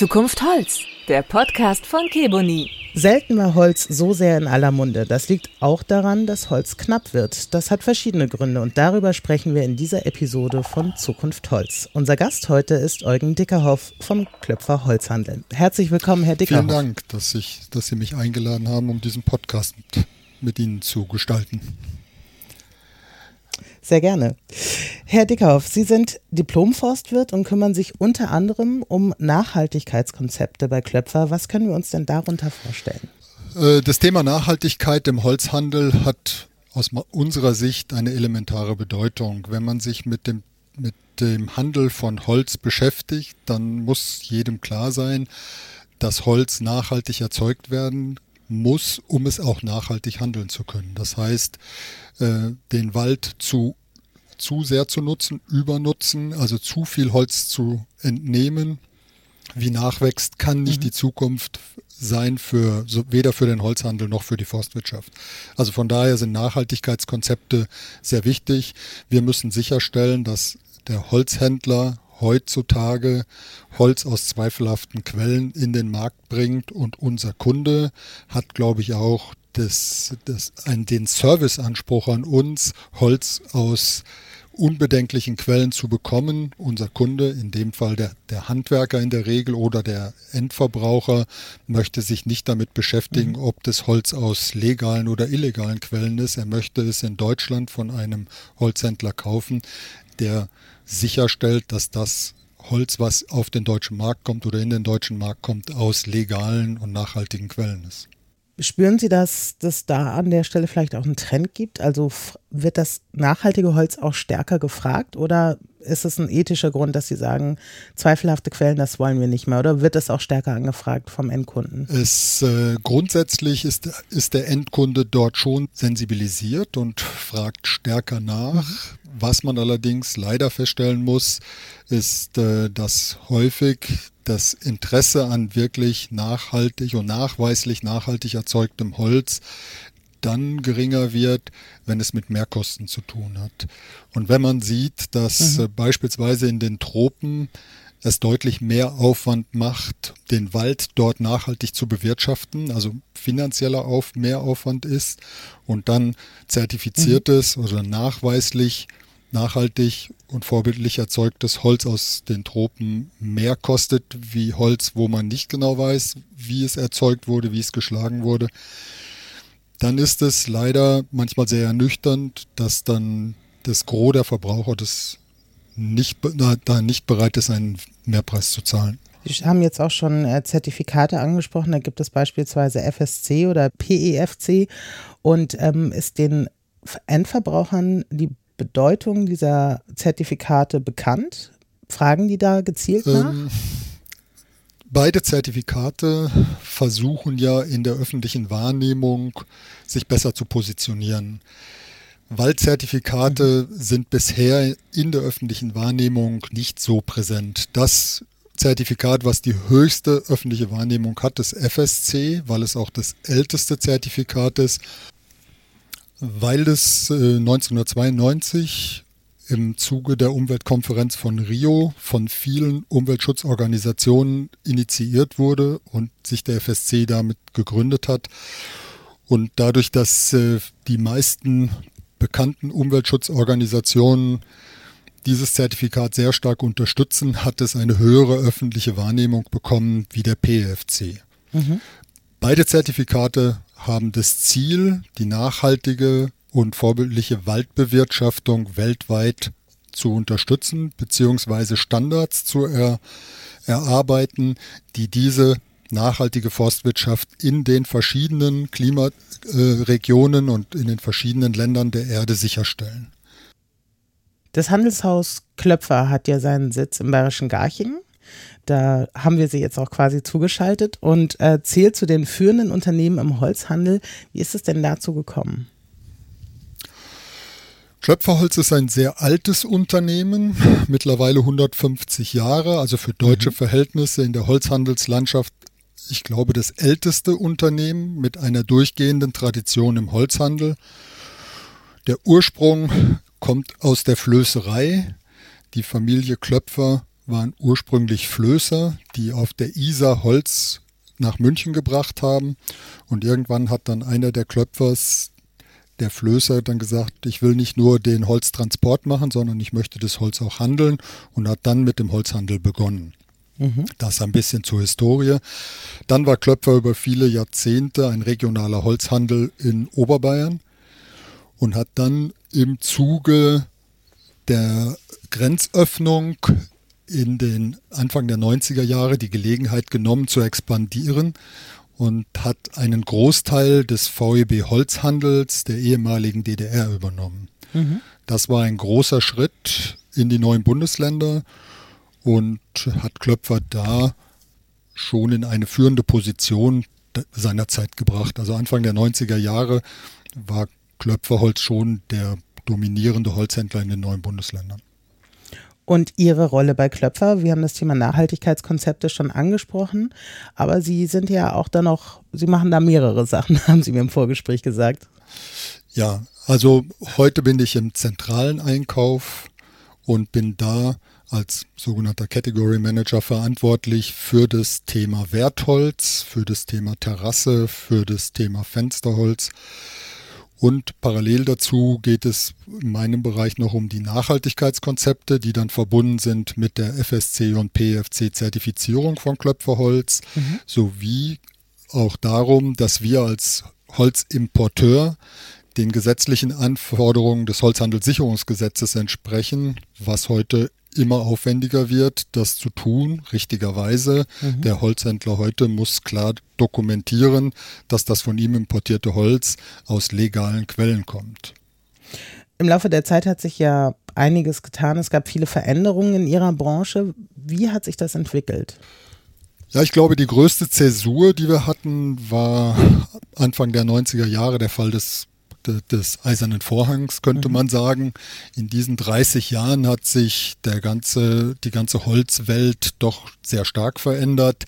Zukunft Holz, der Podcast von Keboni. Selten war Holz so sehr in aller Munde. Das liegt auch daran, dass Holz knapp wird. Das hat verschiedene Gründe und darüber sprechen wir in dieser Episode von Zukunft Holz. Unser Gast heute ist Eugen Dickerhoff vom Klöpfer Holzhandel. Herzlich willkommen, Herr Dickerhoff. Vielen Dank, dass, ich, dass Sie mich eingeladen haben, um diesen Podcast mit, mit Ihnen zu gestalten. Sehr gerne. Herr Dickhoff, Sie sind Diplomforstwirt und kümmern sich unter anderem um Nachhaltigkeitskonzepte bei Klöpfer. Was können wir uns denn darunter vorstellen? Äh, das Thema Nachhaltigkeit im Holzhandel hat aus unserer Sicht eine elementare Bedeutung. Wenn man sich mit dem, mit dem Handel von Holz beschäftigt, dann muss jedem klar sein, dass Holz nachhaltig erzeugt werden muss, um es auch nachhaltig handeln zu können. Das heißt, äh, den Wald zu zu sehr zu nutzen, übernutzen, also zu viel Holz zu entnehmen, wie nachwächst, kann nicht mhm. die Zukunft sein für weder für den Holzhandel noch für die Forstwirtschaft. Also von daher sind Nachhaltigkeitskonzepte sehr wichtig. Wir müssen sicherstellen, dass der Holzhändler heutzutage Holz aus zweifelhaften Quellen in den Markt bringt und unser Kunde hat, glaube ich, auch das, das, ein, den Serviceanspruch an uns, Holz aus unbedenklichen Quellen zu bekommen. Unser Kunde, in dem Fall der, der Handwerker in der Regel oder der Endverbraucher, möchte sich nicht damit beschäftigen, mhm. ob das Holz aus legalen oder illegalen Quellen ist. Er möchte es in Deutschland von einem Holzhändler kaufen, der sicherstellt, dass das Holz, was auf den deutschen Markt kommt oder in den deutschen Markt kommt, aus legalen und nachhaltigen Quellen ist. Spüren Sie, dass es da an der Stelle vielleicht auch einen Trend gibt? Also wird das nachhaltige Holz auch stärker gefragt oder ist es ein ethischer Grund, dass Sie sagen, zweifelhafte Quellen, das wollen wir nicht mehr? Oder wird das auch stärker angefragt vom Endkunden? Es, äh, grundsätzlich ist, ist der Endkunde dort schon sensibilisiert und fragt stärker nach. Mhm. Was man allerdings leider feststellen muss, ist, äh, dass häufig das Interesse an wirklich nachhaltig und nachweislich nachhaltig erzeugtem Holz dann geringer wird, wenn es mit Mehrkosten zu tun hat. Und wenn man sieht, dass mhm. äh, beispielsweise in den Tropen es deutlich mehr Aufwand macht, den Wald dort nachhaltig zu bewirtschaften, also finanzieller Auf Mehraufwand ist und dann zertifiziertes mhm. oder nachweislich nachhaltig und vorbildlich erzeugtes Holz aus den Tropen mehr kostet wie Holz, wo man nicht genau weiß, wie es erzeugt wurde, wie es geschlagen wurde, dann ist es leider manchmal sehr ernüchternd, dass dann das Gros der Verbraucher das nicht, da nicht bereit ist, einen Mehrpreis zu zahlen. Sie haben jetzt auch schon äh, Zertifikate angesprochen. Da gibt es beispielsweise FSC oder PEFC. Und ähm, ist den Endverbrauchern die Bedeutung dieser Zertifikate bekannt? Fragen die da gezielt nach? Ähm, beide Zertifikate versuchen ja in der öffentlichen Wahrnehmung sich besser zu positionieren. Waldzertifikate mhm. sind bisher in der öffentlichen Wahrnehmung nicht so präsent. Das Zertifikat, was die höchste öffentliche Wahrnehmung hat, ist FSC, weil es auch das älteste Zertifikat ist weil es äh, 1992 im Zuge der Umweltkonferenz von Rio von vielen Umweltschutzorganisationen initiiert wurde und sich der FSC damit gegründet hat. Und dadurch, dass äh, die meisten bekannten Umweltschutzorganisationen dieses Zertifikat sehr stark unterstützen, hat es eine höhere öffentliche Wahrnehmung bekommen wie der PFC. Mhm. Beide Zertifikate haben das Ziel, die nachhaltige und vorbildliche Waldbewirtschaftung weltweit zu unterstützen, beziehungsweise Standards zu er, erarbeiten, die diese nachhaltige Forstwirtschaft in den verschiedenen Klimaregionen äh, und in den verschiedenen Ländern der Erde sicherstellen. Das Handelshaus Klöpfer hat ja seinen Sitz im Bayerischen Garching. Da haben wir sie jetzt auch quasi zugeschaltet und äh, zählt zu den führenden Unternehmen im Holzhandel. Wie ist es denn dazu gekommen? Klöpferholz ist ein sehr altes Unternehmen, mittlerweile 150 Jahre, also für deutsche mhm. Verhältnisse in der Holzhandelslandschaft, ich glaube, das älteste Unternehmen mit einer durchgehenden Tradition im Holzhandel. Der Ursprung kommt aus der Flößerei. Die Familie Klöpfer waren ursprünglich Flößer, die auf der Isar Holz nach München gebracht haben. Und irgendwann hat dann einer der Klöpfers, der Flößer, dann gesagt, ich will nicht nur den Holztransport machen, sondern ich möchte das Holz auch handeln und hat dann mit dem Holzhandel begonnen. Mhm. Das ein bisschen zur Historie. Dann war Klöpfer über viele Jahrzehnte ein regionaler Holzhandel in Oberbayern und hat dann im Zuge der Grenzöffnung in den Anfang der 90er Jahre die Gelegenheit genommen zu expandieren und hat einen Großteil des VEB Holzhandels der ehemaligen DDR übernommen. Mhm. Das war ein großer Schritt in die neuen Bundesländer und hat Klöpfer da schon in eine führende Position seiner Zeit gebracht. Also Anfang der 90er Jahre war Klöpferholz schon der dominierende Holzhändler in den neuen Bundesländern. Und Ihre Rolle bei Klöpfer, wir haben das Thema Nachhaltigkeitskonzepte schon angesprochen, aber Sie sind ja auch dann noch, Sie machen da mehrere Sachen, haben Sie mir im Vorgespräch gesagt. Ja, also heute bin ich im zentralen Einkauf und bin da als sogenannter Category Manager verantwortlich für das Thema Wertholz, für das Thema Terrasse, für das Thema Fensterholz. Und parallel dazu geht es in meinem Bereich noch um die Nachhaltigkeitskonzepte, die dann verbunden sind mit der FSC und PFC Zertifizierung von Klöpferholz, mhm. sowie auch darum, dass wir als Holzimporteur den gesetzlichen Anforderungen des Holzhandelssicherungsgesetzes entsprechen, was heute immer aufwendiger wird, das zu tun, richtigerweise. Mhm. Der Holzhändler heute muss klar dokumentieren, dass das von ihm importierte Holz aus legalen Quellen kommt. Im Laufe der Zeit hat sich ja einiges getan. Es gab viele Veränderungen in Ihrer Branche. Wie hat sich das entwickelt? Ja, ich glaube, die größte Zäsur, die wir hatten, war Anfang der 90er Jahre der Fall des des Eisernen Vorhangs, könnte mhm. man sagen. In diesen 30 Jahren hat sich der ganze, die ganze Holzwelt doch sehr stark verändert.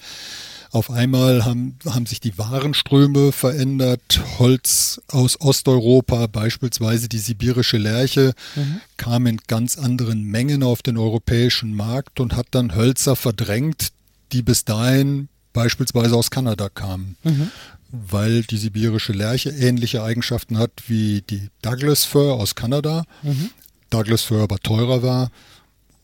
Auf einmal haben, haben sich die Warenströme verändert. Holz aus Osteuropa, beispielsweise die sibirische Lärche, mhm. kam in ganz anderen Mengen auf den europäischen Markt und hat dann Hölzer verdrängt, die bis dahin beispielsweise aus Kanada kamen. Mhm weil die sibirische Lerche ähnliche Eigenschaften hat wie die Douglas Fir aus Kanada. Mhm. Douglas Fir aber teurer war,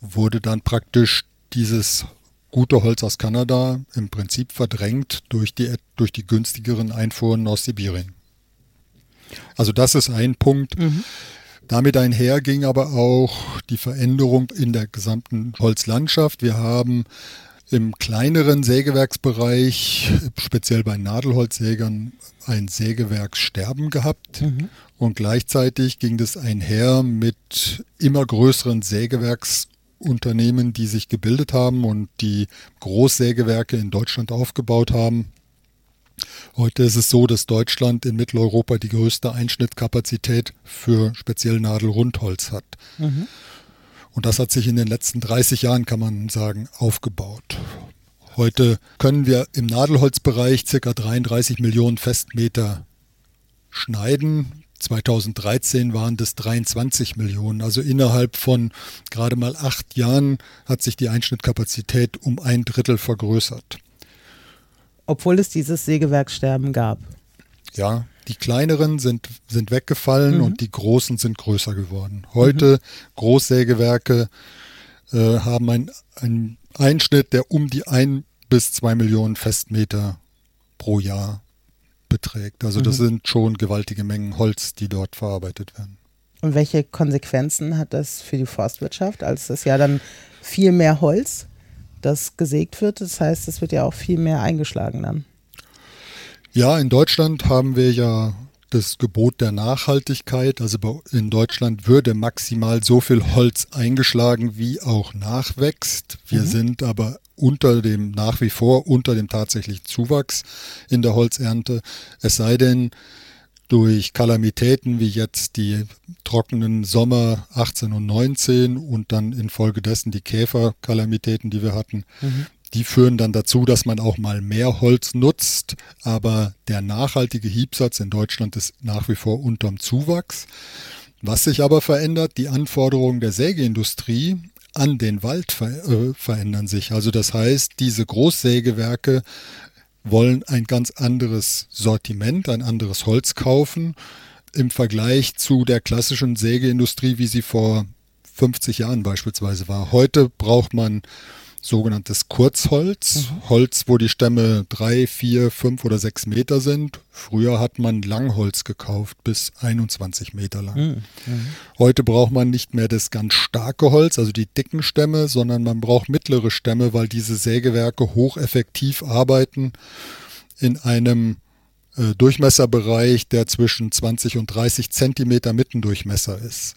wurde dann praktisch dieses gute Holz aus Kanada im Prinzip verdrängt durch die, durch die günstigeren Einfuhren aus Sibirien. Also das ist ein Punkt. Mhm. Damit einher ging aber auch die Veränderung in der gesamten Holzlandschaft. Wir haben im kleineren Sägewerksbereich, speziell bei Nadelholzsägern, ein Sägewerkssterben gehabt. Mhm. Und gleichzeitig ging das einher mit immer größeren Sägewerksunternehmen, die sich gebildet haben und die Großsägewerke in Deutschland aufgebaut haben. Heute ist es so, dass Deutschland in Mitteleuropa die größte Einschnittkapazität für speziell Nadelrundholz hat. Mhm. Und das hat sich in den letzten 30 Jahren, kann man sagen, aufgebaut. Heute können wir im Nadelholzbereich ca. 33 Millionen Festmeter schneiden. 2013 waren das 23 Millionen. Also innerhalb von gerade mal acht Jahren hat sich die Einschnittkapazität um ein Drittel vergrößert. Obwohl es dieses Sägewerkssterben gab. Ja, die kleineren sind, sind weggefallen mhm. und die großen sind größer geworden. Heute mhm. Großsägewerke äh, haben einen Einschnitt, der um die ein bis zwei Millionen Festmeter pro Jahr beträgt. Also das mhm. sind schon gewaltige Mengen Holz, die dort verarbeitet werden. Und welche Konsequenzen hat das für die Forstwirtschaft, als es ja dann viel mehr Holz, das gesägt wird? Das heißt, es wird ja auch viel mehr eingeschlagen dann. Ja, in Deutschland haben wir ja das Gebot der Nachhaltigkeit. Also in Deutschland würde maximal so viel Holz eingeschlagen, wie auch nachwächst. Wir mhm. sind aber unter dem, nach wie vor unter dem tatsächlichen Zuwachs in der Holzernte. Es sei denn, durch Kalamitäten wie jetzt die trockenen Sommer 18 und 19 und dann infolgedessen die Käferkalamitäten, die wir hatten, mhm die führen dann dazu, dass man auch mal mehr Holz nutzt, aber der nachhaltige Hiebsatz in Deutschland ist nach wie vor unterm Zuwachs. Was sich aber verändert, die Anforderungen der Sägeindustrie an den Wald ver äh, verändern sich. Also das heißt, diese Großsägewerke wollen ein ganz anderes Sortiment, ein anderes Holz kaufen im Vergleich zu der klassischen Sägeindustrie, wie sie vor 50 Jahren beispielsweise war. Heute braucht man sogenanntes Kurzholz, mhm. Holz, wo die Stämme drei, vier, fünf oder sechs Meter sind. Früher hat man Langholz gekauft, bis 21 Meter lang. Mhm. mhm. Heute braucht man nicht mehr das ganz starke Holz, also die dicken Stämme, sondern man braucht mittlere Stämme, weil diese Sägewerke hocheffektiv arbeiten in einem äh, Durchmesserbereich, der zwischen 20 und 30 Zentimeter Mittendurchmesser ist.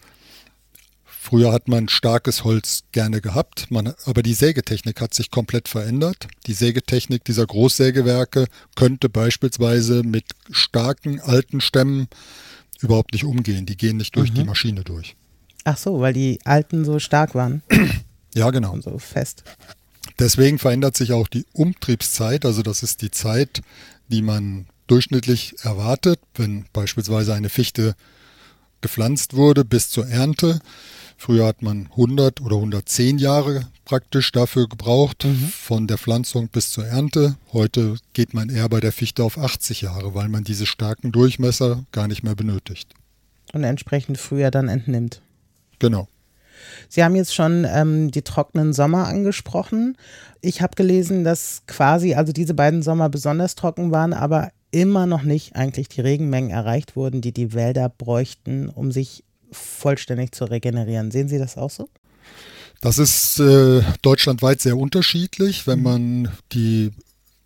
Früher hat man starkes Holz gerne gehabt, man, aber die Sägetechnik hat sich komplett verändert. Die Sägetechnik dieser Großsägewerke könnte beispielsweise mit starken alten Stämmen überhaupt nicht umgehen. Die gehen nicht durch mhm. die Maschine durch. Ach so, weil die alten so stark waren. Ja, genau. Und so fest. Deswegen verändert sich auch die Umtriebszeit. Also das ist die Zeit, die man durchschnittlich erwartet, wenn beispielsweise eine Fichte gepflanzt wurde bis zur Ernte. Früher hat man 100 oder 110 Jahre praktisch dafür gebraucht, mhm. von der Pflanzung bis zur Ernte. Heute geht man eher bei der Fichte auf 80 Jahre, weil man diese starken Durchmesser gar nicht mehr benötigt. Und entsprechend früher dann entnimmt. Genau. Sie haben jetzt schon ähm, die trockenen Sommer angesprochen. Ich habe gelesen, dass quasi, also diese beiden Sommer besonders trocken waren, aber immer noch nicht eigentlich die Regenmengen erreicht wurden, die die Wälder bräuchten, um sich vollständig zu regenerieren. Sehen Sie das auch so? Das ist äh, deutschlandweit sehr unterschiedlich. Wenn mhm. man die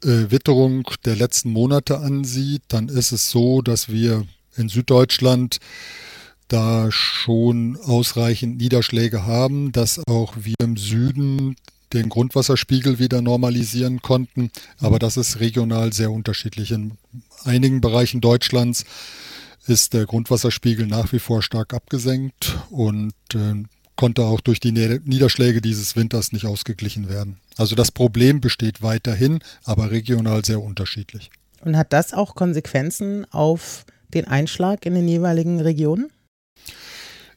äh, Witterung der letzten Monate ansieht, dann ist es so, dass wir in Süddeutschland da schon ausreichend Niederschläge haben, dass auch wir im Süden den Grundwasserspiegel wieder normalisieren konnten. Aber das ist regional sehr unterschiedlich. In einigen Bereichen Deutschlands ist der Grundwasserspiegel nach wie vor stark abgesenkt und äh, konnte auch durch die Niederschläge dieses Winters nicht ausgeglichen werden. Also das Problem besteht weiterhin, aber regional sehr unterschiedlich. Und hat das auch Konsequenzen auf den Einschlag in den jeweiligen Regionen?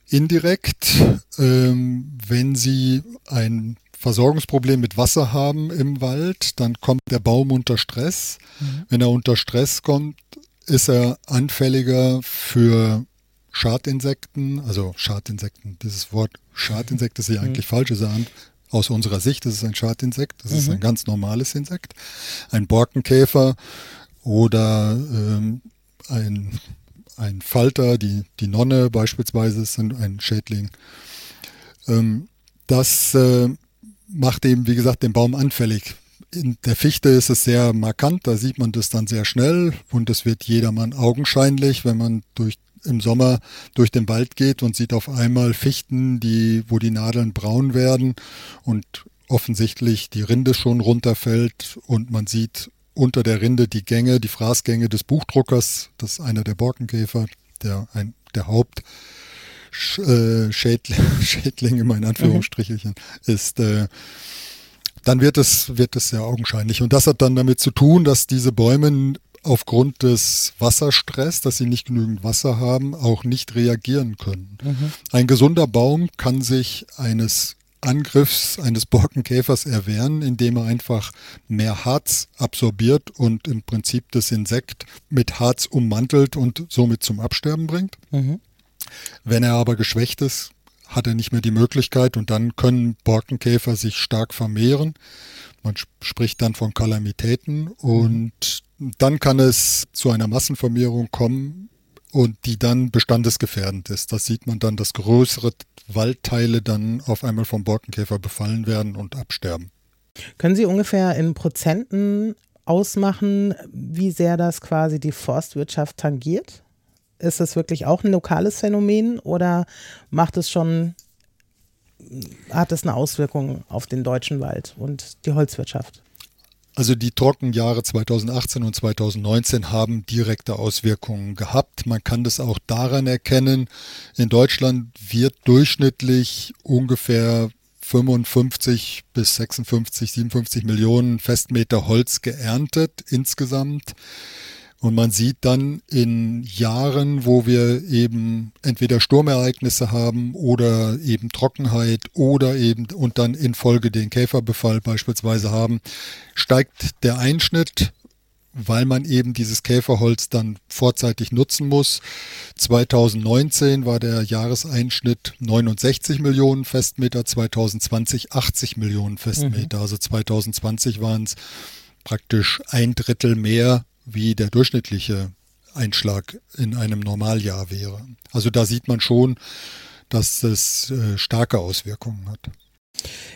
Indirekt, ähm, wenn Sie ein Versorgungsproblem mit Wasser haben im Wald, dann kommt der Baum unter Stress. Mhm. Wenn er unter Stress kommt, ist er anfälliger für Schadinsekten, also Schadinsekten, dieses Wort Schadinsekt ist ja mhm. eigentlich mhm. falsch, ist er an, aus unserer Sicht ist es ein Schadinsekt, das mhm. ist ein ganz normales Insekt. Ein Borkenkäfer oder ähm, ein, ein Falter, die, die Nonne beispielsweise ist ein Schädling. Ähm, das äh, macht eben, wie gesagt, den Baum anfällig. In der Fichte ist es sehr markant, da sieht man das dann sehr schnell und es wird jedermann augenscheinlich, wenn man durch im Sommer durch den Wald geht und sieht auf einmal Fichten, die, wo die Nadeln braun werden und offensichtlich die Rinde schon runterfällt und man sieht unter der Rinde die Gänge, die Fraßgänge des Buchdruckers, das ist einer der Borkenkäfer, der ein, der Haupt äh, Schädling, Schädling in meinen Anführungsstrichelchen mhm. ist, äh, dann wird es, wird es sehr augenscheinlich. Und das hat dann damit zu tun, dass diese Bäume aufgrund des Wasserstress, dass sie nicht genügend Wasser haben, auch nicht reagieren können. Mhm. Ein gesunder Baum kann sich eines Angriffs eines Borkenkäfers erwehren, indem er einfach mehr Harz absorbiert und im Prinzip das Insekt mit Harz ummantelt und somit zum Absterben bringt. Mhm. Wenn er aber geschwächt ist, hat er nicht mehr die Möglichkeit und dann können Borkenkäfer sich stark vermehren. Man spricht dann von Kalamitäten und dann kann es zu einer Massenvermehrung kommen und die dann bestandesgefährdend ist. Das sieht man dann, dass größere Waldteile dann auf einmal vom Borkenkäfer befallen werden und absterben. Können Sie ungefähr in Prozenten ausmachen, wie sehr das quasi die Forstwirtschaft tangiert? Ist es wirklich auch ein lokales Phänomen oder macht es schon, hat es eine Auswirkung auf den deutschen Wald und die Holzwirtschaft? Also die Trockenjahre 2018 und 2019 haben direkte Auswirkungen gehabt. Man kann das auch daran erkennen, in Deutschland wird durchschnittlich ungefähr 55 bis 56, 57 Millionen Festmeter Holz geerntet insgesamt. Und man sieht dann in Jahren, wo wir eben entweder Sturmereignisse haben oder eben Trockenheit oder eben und dann in Folge den Käferbefall beispielsweise haben, steigt der Einschnitt weil man eben dieses Käferholz dann vorzeitig nutzen muss. 2019 war der Jahreseinschnitt 69 Millionen Festmeter, 2020 80 Millionen Festmeter. Mhm. Also 2020 waren es praktisch ein Drittel mehr, wie der durchschnittliche Einschlag in einem Normaljahr wäre. Also da sieht man schon, dass es äh, starke Auswirkungen hat.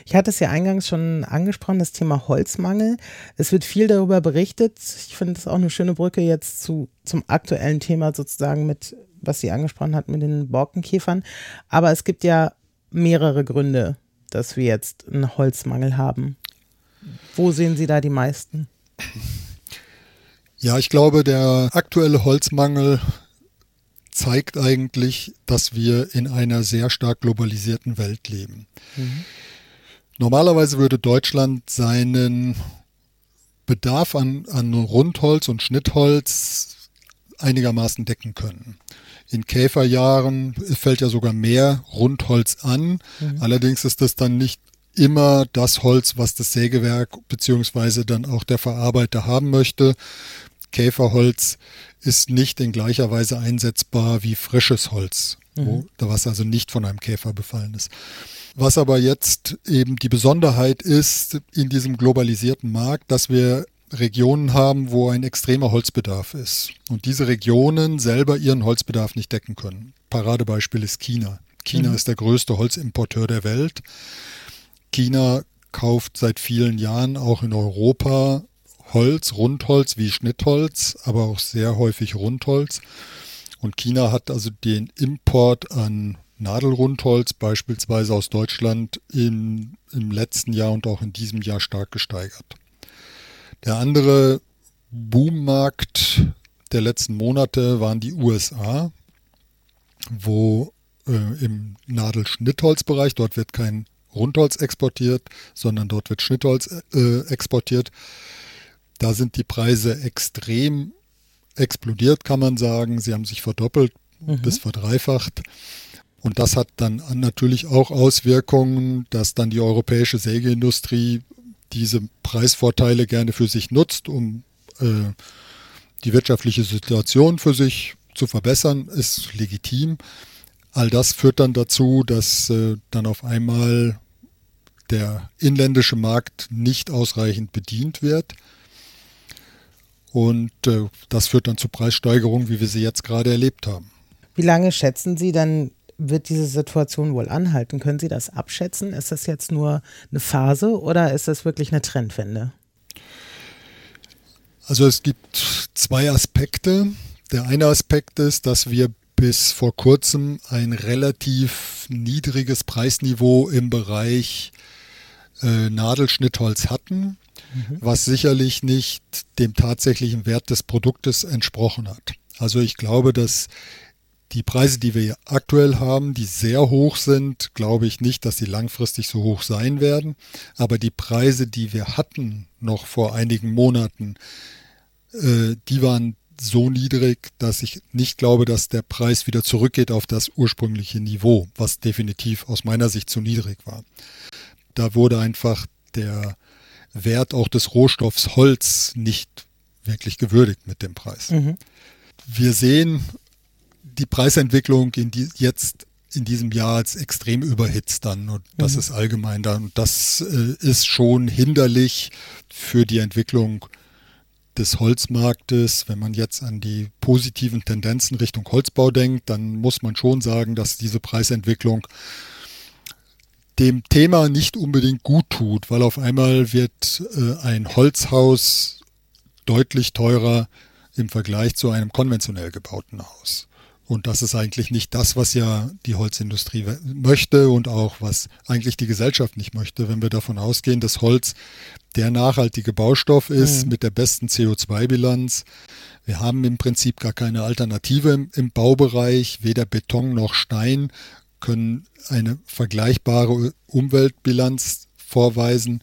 Ich hatte es ja eingangs schon angesprochen, das Thema Holzmangel. Es wird viel darüber berichtet. Ich finde es auch eine schöne Brücke jetzt zu, zum aktuellen Thema sozusagen mit, was sie angesprochen hat, mit den Borkenkäfern. Aber es gibt ja mehrere Gründe, dass wir jetzt einen Holzmangel haben. Wo sehen Sie da die meisten? Ja, ich glaube, der aktuelle Holzmangel zeigt eigentlich, dass wir in einer sehr stark globalisierten Welt leben. Mhm. Normalerweise würde Deutschland seinen Bedarf an, an Rundholz und Schnittholz einigermaßen decken können. In Käferjahren fällt ja sogar mehr Rundholz an. Mhm. Allerdings ist das dann nicht immer das Holz, was das Sägewerk beziehungsweise dann auch der Verarbeiter haben möchte. Käferholz ist nicht in gleicher Weise einsetzbar wie frisches Holz, mhm. wo, was also nicht von einem Käfer befallen ist. Was aber jetzt eben die Besonderheit ist in diesem globalisierten Markt, dass wir Regionen haben, wo ein extremer Holzbedarf ist und diese Regionen selber ihren Holzbedarf nicht decken können. Paradebeispiel ist China. China mhm. ist der größte Holzimporteur der Welt. China kauft seit vielen Jahren auch in Europa Holz, Rundholz wie Schnittholz, aber auch sehr häufig Rundholz. Und China hat also den Import an Nadelrundholz beispielsweise aus Deutschland im, im letzten Jahr und auch in diesem Jahr stark gesteigert. Der andere Boommarkt der letzten Monate waren die USA, wo äh, im Nadelschnittholzbereich, dort wird kein Rundholz exportiert, sondern dort wird Schnittholz äh, exportiert. Da sind die Preise extrem explodiert, kann man sagen. Sie haben sich verdoppelt mhm. bis verdreifacht. Und das hat dann natürlich auch Auswirkungen, dass dann die europäische Sägeindustrie diese Preisvorteile gerne für sich nutzt, um äh, die wirtschaftliche Situation für sich zu verbessern, ist legitim. All das führt dann dazu, dass äh, dann auf einmal der inländische Markt nicht ausreichend bedient wird. Und äh, das führt dann zu Preissteigerungen, wie wir sie jetzt gerade erlebt haben. Wie lange schätzen Sie dann wird diese Situation wohl anhalten? Können Sie das abschätzen? Ist das jetzt nur eine Phase oder ist das wirklich eine Trendwende? Also es gibt zwei Aspekte. Der eine Aspekt ist, dass wir bis vor kurzem ein relativ niedriges Preisniveau im Bereich äh, Nadelschnittholz hatten, mhm. was sicherlich nicht dem tatsächlichen Wert des Produktes entsprochen hat. Also ich glaube, dass die Preise, die wir aktuell haben, die sehr hoch sind, glaube ich nicht, dass sie langfristig so hoch sein werden. Aber die Preise, die wir hatten noch vor einigen Monaten, äh, die waren so niedrig, dass ich nicht glaube, dass der Preis wieder zurückgeht auf das ursprüngliche Niveau, was definitiv aus meiner Sicht zu niedrig war. Da wurde einfach der Wert auch des Rohstoffs Holz nicht wirklich gewürdigt mit dem Preis. Mhm. Wir sehen die Preisentwicklung in die, jetzt in diesem Jahr als extrem überhitzt dann und das mhm. ist allgemein dann und das äh, ist schon hinderlich für die Entwicklung des Holzmarktes. Wenn man jetzt an die positiven Tendenzen Richtung Holzbau denkt, dann muss man schon sagen, dass diese Preisentwicklung dem Thema nicht unbedingt gut tut, weil auf einmal wird äh, ein Holzhaus deutlich teurer im Vergleich zu einem konventionell gebauten Haus. Und das ist eigentlich nicht das, was ja die Holzindustrie möchte und auch was eigentlich die Gesellschaft nicht möchte, wenn wir davon ausgehen, dass Holz der nachhaltige Baustoff ist mhm. mit der besten CO2-Bilanz. Wir haben im Prinzip gar keine Alternative im, im Baubereich, weder Beton noch Stein können eine vergleichbare Umweltbilanz vorweisen,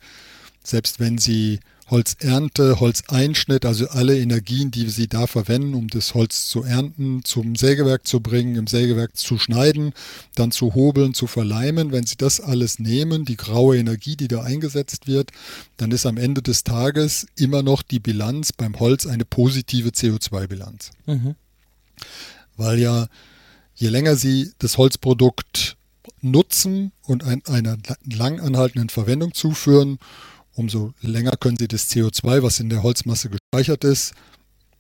selbst wenn sie Holzernte, Holzeinschnitt, also alle Energien, die Sie da verwenden, um das Holz zu ernten, zum Sägewerk zu bringen, im Sägewerk zu schneiden, dann zu hobeln, zu verleimen. Wenn Sie das alles nehmen, die graue Energie, die da eingesetzt wird, dann ist am Ende des Tages immer noch die Bilanz beim Holz eine positive CO2-Bilanz. Mhm. Weil ja, je länger Sie das Holzprodukt nutzen und ein, einer lang anhaltenden Verwendung zuführen, umso länger können Sie das CO2, was in der Holzmasse gespeichert ist,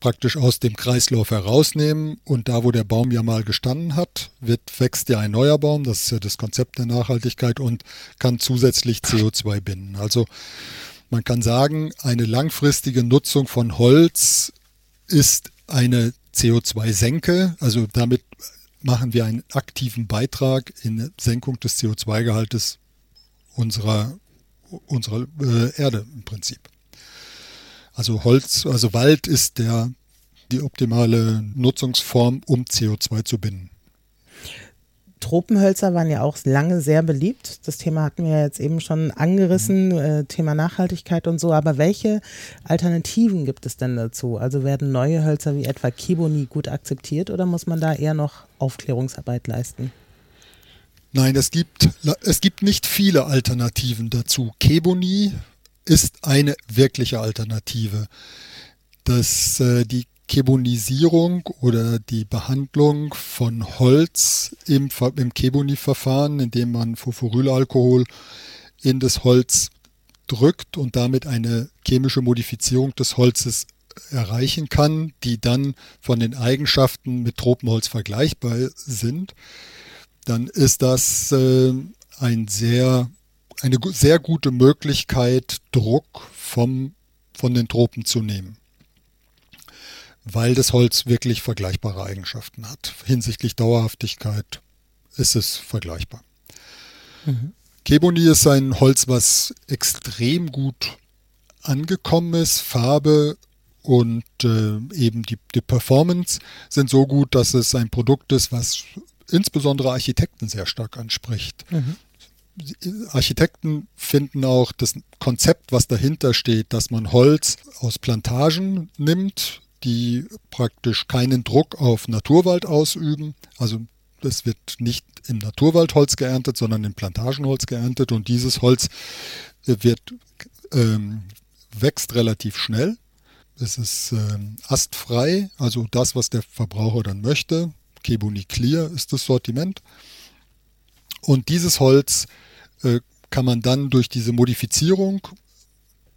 praktisch aus dem Kreislauf herausnehmen. Und da, wo der Baum ja mal gestanden hat, wird, wächst ja ein neuer Baum, das ist ja das Konzept der Nachhaltigkeit und kann zusätzlich CO2 binden. Also man kann sagen, eine langfristige Nutzung von Holz ist eine CO2-Senke, also damit machen wir einen aktiven Beitrag in Senkung des CO2-Gehaltes unserer unserer äh, Erde im Prinzip. Also Holz, also Wald ist der, die optimale Nutzungsform, um CO2 zu binden. Tropenhölzer waren ja auch lange sehr beliebt. Das Thema hatten wir jetzt eben schon angerissen, mhm. äh, Thema Nachhaltigkeit und so. Aber welche Alternativen gibt es denn dazu? Also werden neue Hölzer wie etwa Kiboni gut akzeptiert oder muss man da eher noch Aufklärungsarbeit leisten? Nein, es gibt, es gibt nicht viele Alternativen dazu. Keboni ist eine wirkliche Alternative. Das, äh, die Kebonisierung oder die Behandlung von Holz im, im Keboni-Verfahren, indem man Furfurylalkohol in das Holz drückt und damit eine chemische Modifizierung des Holzes erreichen kann, die dann von den Eigenschaften mit Tropenholz vergleichbar sind dann ist das äh, ein sehr, eine sehr gute Möglichkeit, Druck vom, von den Tropen zu nehmen. Weil das Holz wirklich vergleichbare Eigenschaften hat. Hinsichtlich Dauerhaftigkeit ist es vergleichbar. Mhm. Keboni ist ein Holz, was extrem gut angekommen ist. Farbe und äh, eben die, die Performance sind so gut, dass es ein Produkt ist, was insbesondere Architekten sehr stark anspricht. Mhm. Architekten finden auch das Konzept, was dahinter steht, dass man Holz aus Plantagen nimmt, die praktisch keinen Druck auf Naturwald ausüben. Also es wird nicht im Naturwaldholz geerntet, sondern im Plantagenholz geerntet und dieses Holz wird, ähm, wächst relativ schnell. Es ist ähm, astfrei, also das, was der Verbraucher dann möchte. Kebuni Clear ist das Sortiment. Und dieses Holz äh, kann man dann durch diese Modifizierung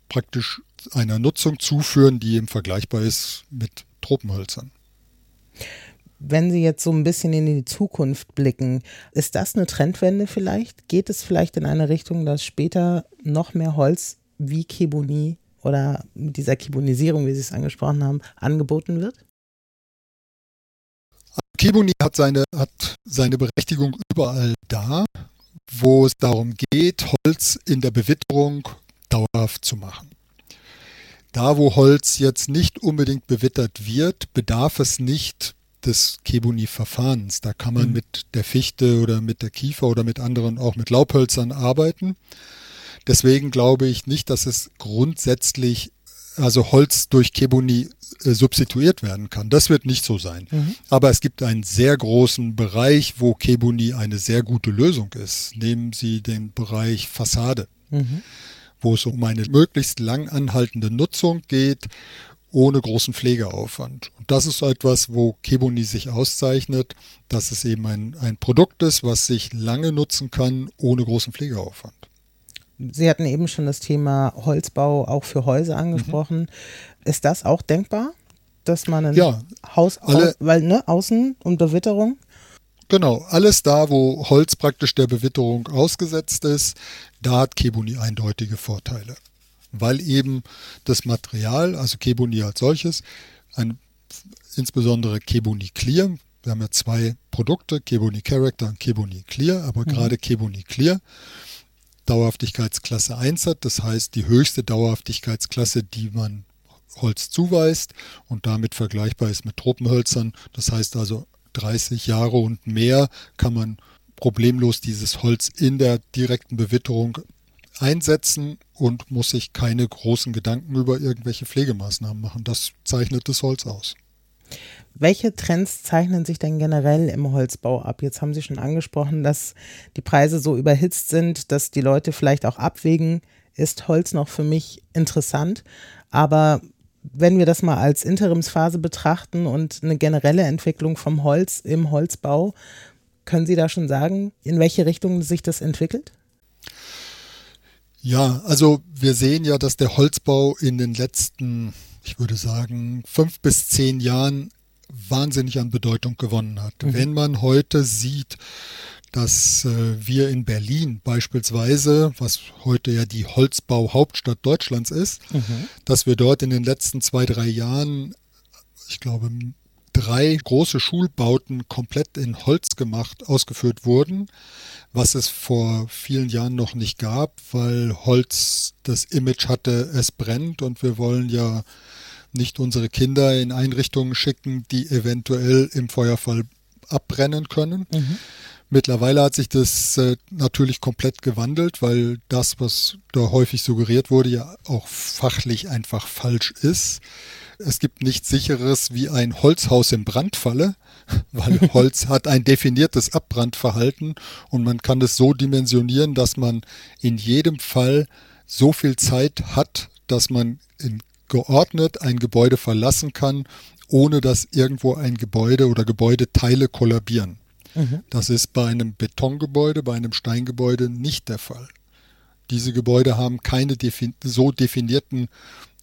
praktisch einer Nutzung zuführen, die eben vergleichbar ist mit Tropenhölzern. Wenn Sie jetzt so ein bisschen in die Zukunft blicken, ist das eine Trendwende vielleicht? Geht es vielleicht in eine Richtung, dass später noch mehr Holz wie Kebuni oder mit dieser Kibonisierung, wie Sie es angesprochen haben, angeboten wird? Kebuni hat seine, hat seine Berechtigung überall da, wo es darum geht, Holz in der Bewitterung dauerhaft zu machen. Da, wo Holz jetzt nicht unbedingt bewittert wird, bedarf es nicht des Kebuni-Verfahrens. Da kann man mhm. mit der Fichte oder mit der Kiefer oder mit anderen, auch mit Laubhölzern arbeiten. Deswegen glaube ich nicht, dass es grundsätzlich also Holz durch Kebuni äh, substituiert werden kann. Das wird nicht so sein. Mhm. Aber es gibt einen sehr großen Bereich, wo Kebuni eine sehr gute Lösung ist. Nehmen Sie den Bereich Fassade, mhm. Wo es um eine möglichst lang anhaltende Nutzung geht, ohne großen Pflegeaufwand. Und das ist etwas, wo Kebuni sich auszeichnet, dass es eben ein, ein Produkt ist, was sich lange nutzen kann, ohne großen Pflegeaufwand. Sie hatten eben schon das Thema Holzbau auch für Häuser angesprochen. Mhm. Ist das auch denkbar, dass man ein ja, Haus, alle, weil ne, Außen- und Bewitterung? Genau, alles da, wo Holz praktisch der Bewitterung ausgesetzt ist, da hat Kebuni eindeutige Vorteile. Weil eben das Material, also Kebuni als solches, ein, insbesondere Kebuni Clear, wir haben ja zwei Produkte, Kebuni Character und Kebuni Clear, aber mhm. gerade Kebuni Clear Dauerhaftigkeitsklasse 1 hat. Das heißt, die höchste Dauerhaftigkeitsklasse, die man Holz zuweist und damit vergleichbar ist mit Tropenhölzern. Das heißt also 30 Jahre und mehr kann man problemlos dieses Holz in der direkten Bewitterung einsetzen und muss sich keine großen Gedanken über irgendwelche Pflegemaßnahmen machen. Das zeichnet das Holz aus. Welche Trends zeichnen sich denn generell im Holzbau ab? Jetzt haben Sie schon angesprochen, dass die Preise so überhitzt sind, dass die Leute vielleicht auch abwägen, ist Holz noch für mich interessant? Aber wenn wir das mal als Interimsphase betrachten und eine generelle Entwicklung vom Holz im Holzbau, können Sie da schon sagen, in welche Richtung sich das entwickelt? Ja, also wir sehen ja, dass der Holzbau in den letzten, ich würde sagen, fünf bis zehn Jahren wahnsinnig an Bedeutung gewonnen hat. Mhm. Wenn man heute sieht, dass äh, wir in Berlin beispielsweise, was heute ja die Holzbau-Hauptstadt Deutschlands ist, mhm. dass wir dort in den letzten zwei, drei Jahren, ich glaube, drei große Schulbauten komplett in Holz gemacht, ausgeführt wurden, was es vor vielen Jahren noch nicht gab, weil Holz das Image hatte, es brennt und wir wollen ja nicht unsere Kinder in Einrichtungen schicken, die eventuell im Feuerfall abbrennen können. Mhm. Mittlerweile hat sich das äh, natürlich komplett gewandelt, weil das, was da häufig suggeriert wurde, ja auch fachlich einfach falsch ist. Es gibt nichts sicheres wie ein Holzhaus im Brandfalle, weil Holz hat ein definiertes Abbrandverhalten und man kann es so dimensionieren, dass man in jedem Fall so viel Zeit hat, dass man in geordnet ein Gebäude verlassen kann, ohne dass irgendwo ein Gebäude oder Gebäudeteile kollabieren. Mhm. Das ist bei einem Betongebäude, bei einem Steingebäude nicht der Fall. Diese Gebäude haben keine defin so definierten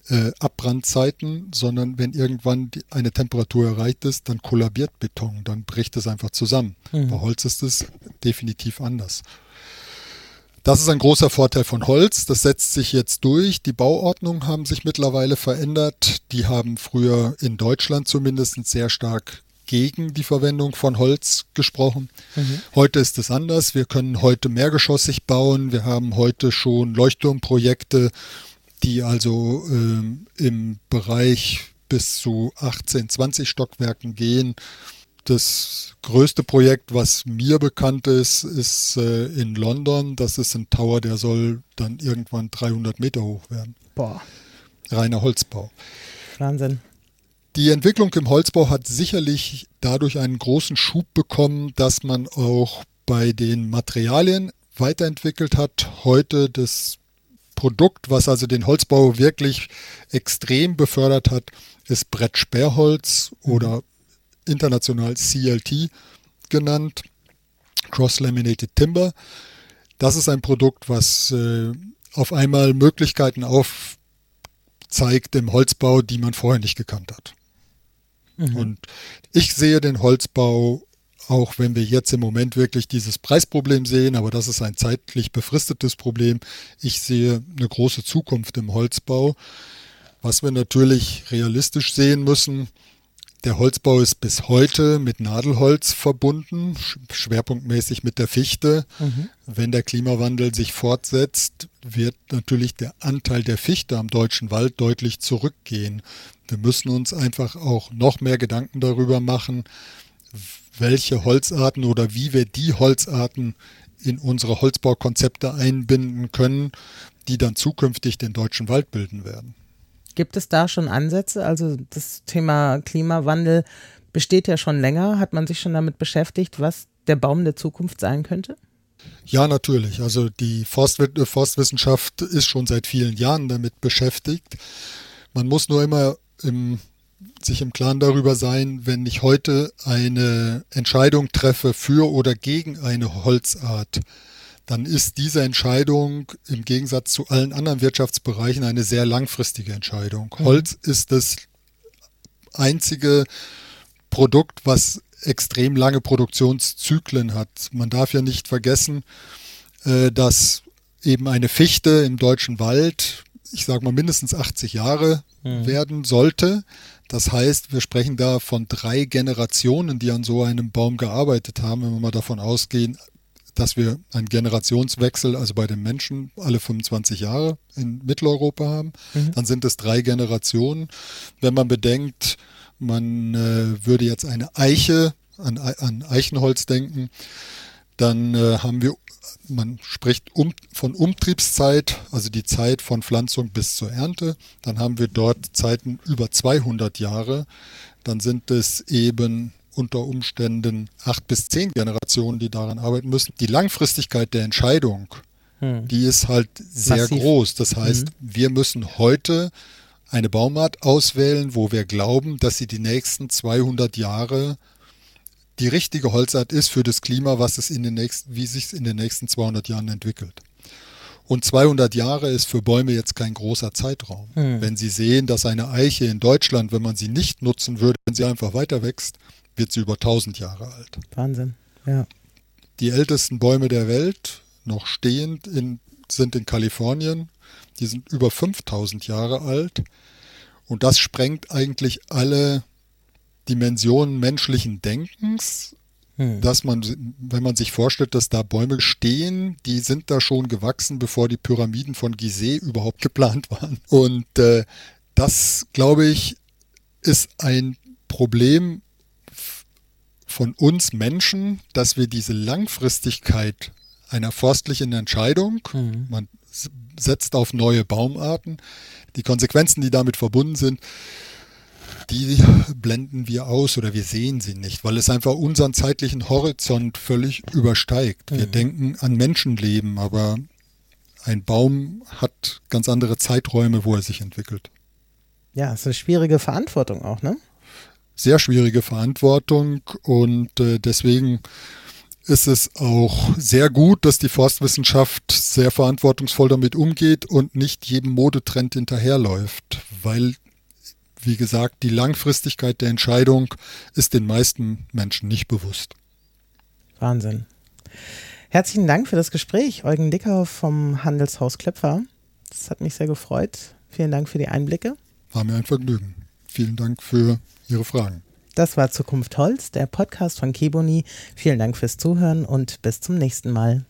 äh, Abbrandzeiten, sondern wenn irgendwann die, eine Temperatur erreicht ist, dann kollabiert Beton, dann bricht es einfach zusammen. Mhm. Bei Holz ist es definitiv anders. Das ist ein großer Vorteil von Holz. Das setzt sich jetzt durch. Die Bauordnungen haben sich mittlerweile verändert. Die haben früher in Deutschland zumindest sehr stark gegen die Verwendung von Holz gesprochen. Mhm. Heute ist es anders. Wir können heute mehrgeschossig bauen. Wir haben heute schon Leuchtturmprojekte, die also äh, im Bereich bis zu 18, 20 Stockwerken gehen. Das größte Projekt, was mir bekannt ist, ist äh, in London. Das ist ein Tower, der soll dann irgendwann 300 Meter hoch werden. Boah. Reiner Holzbau. Wahnsinn. Die Entwicklung im Holzbau hat sicherlich dadurch einen großen Schub bekommen, dass man auch bei den Materialien weiterentwickelt hat. Heute das Produkt, was also den Holzbau wirklich extrem befördert hat, ist Brettsperrholz oder international CLT genannt, Cross-Laminated Timber. Das ist ein Produkt, was äh, auf einmal Möglichkeiten aufzeigt im Holzbau, die man vorher nicht gekannt hat. Mhm. Und ich sehe den Holzbau, auch wenn wir jetzt im Moment wirklich dieses Preisproblem sehen, aber das ist ein zeitlich befristetes Problem, ich sehe eine große Zukunft im Holzbau. Was wir natürlich realistisch sehen müssen, der Holzbau ist bis heute mit Nadelholz verbunden, schwerpunktmäßig mit der Fichte. Mhm. Wenn der Klimawandel sich fortsetzt, wird natürlich der Anteil der Fichte am deutschen Wald deutlich zurückgehen. Wir müssen uns einfach auch noch mehr Gedanken darüber machen, welche Holzarten oder wie wir die Holzarten in unsere Holzbaukonzepte einbinden können, die dann zukünftig den deutschen Wald bilden werden. Gibt es da schon Ansätze? Also das Thema Klimawandel besteht ja schon länger. Hat man sich schon damit beschäftigt, was der Baum der Zukunft sein könnte? Ja, natürlich. Also die Forstwissenschaft ist schon seit vielen Jahren damit beschäftigt. Man muss nur immer im, sich im Klaren darüber sein, wenn ich heute eine Entscheidung treffe für oder gegen eine Holzart, dann ist diese Entscheidung im Gegensatz zu allen anderen Wirtschaftsbereichen eine sehr langfristige Entscheidung. Mhm. Holz ist das einzige Produkt, was extrem lange Produktionszyklen hat. Man darf ja nicht vergessen, äh, dass eben eine Fichte im deutschen Wald, ich sage mal mindestens 80 Jahre mhm. werden sollte. Das heißt, wir sprechen da von drei Generationen, die an so einem Baum gearbeitet haben, wenn wir mal davon ausgehen, dass wir einen Generationswechsel, also bei den Menschen alle 25 Jahre in Mitteleuropa haben. Mhm. Dann sind es drei Generationen. Wenn man bedenkt, man äh, würde jetzt eine Eiche, an, an Eichenholz denken, Dann äh, haben wir, man spricht um, von Umtriebszeit, also die Zeit von Pflanzung bis zur Ernte. Dann haben wir dort Zeiten über 200 Jahre. Dann sind es eben unter Umständen acht bis zehn Generationen, die daran arbeiten müssen. Die Langfristigkeit der Entscheidung, hm. die ist halt sehr Massiv. groß. Das heißt, mhm. wir müssen heute eine Baumart auswählen, wo wir glauben, dass sie die nächsten 200 Jahre die richtige Holzart ist für das Klima, was es in den nächsten, wie sich es in den nächsten 200 Jahren entwickelt. Und 200 Jahre ist für Bäume jetzt kein großer Zeitraum. Mhm. Wenn Sie sehen, dass eine Eiche in Deutschland, wenn man sie nicht nutzen würde, wenn sie einfach weiter wächst, wird sie über 1000 Jahre alt. Wahnsinn, ja. Die ältesten Bäume der Welt, noch stehend, in, sind in Kalifornien. Die sind über 5000 Jahre alt. Und das sprengt eigentlich alle Dimensionen menschlichen Denkens, hm. dass man, wenn man sich vorstellt, dass da Bäume stehen, die sind da schon gewachsen, bevor die Pyramiden von Gizeh überhaupt geplant waren. Und äh, das, glaube ich, ist ein Problem von uns Menschen, dass wir diese Langfristigkeit einer forstlichen Entscheidung, mhm. man setzt auf neue Baumarten, die Konsequenzen, die damit verbunden sind, die blenden wir aus oder wir sehen sie nicht, weil es einfach unseren zeitlichen Horizont völlig übersteigt. Wir mhm. denken an Menschenleben, aber ein Baum hat ganz andere Zeiträume, wo er sich entwickelt. Ja, es ist eine schwierige Verantwortung auch, ne? Sehr schwierige Verantwortung und äh, deswegen ist es auch sehr gut, dass die Forstwissenschaft sehr verantwortungsvoll damit umgeht und nicht jedem Modetrend hinterherläuft, weil wie gesagt, die Langfristigkeit der Entscheidung ist den meisten Menschen nicht bewusst. Wahnsinn. Herzlichen Dank für das Gespräch, Eugen Dickau vom Handelshaus Klepfer. Das hat mich sehr gefreut. Vielen Dank für die Einblicke. War mir ein Vergnügen. Vielen Dank für Ihre Fragen. Das war Zukunft Holz, der Podcast von Keboni. Vielen Dank fürs Zuhören und bis zum nächsten Mal.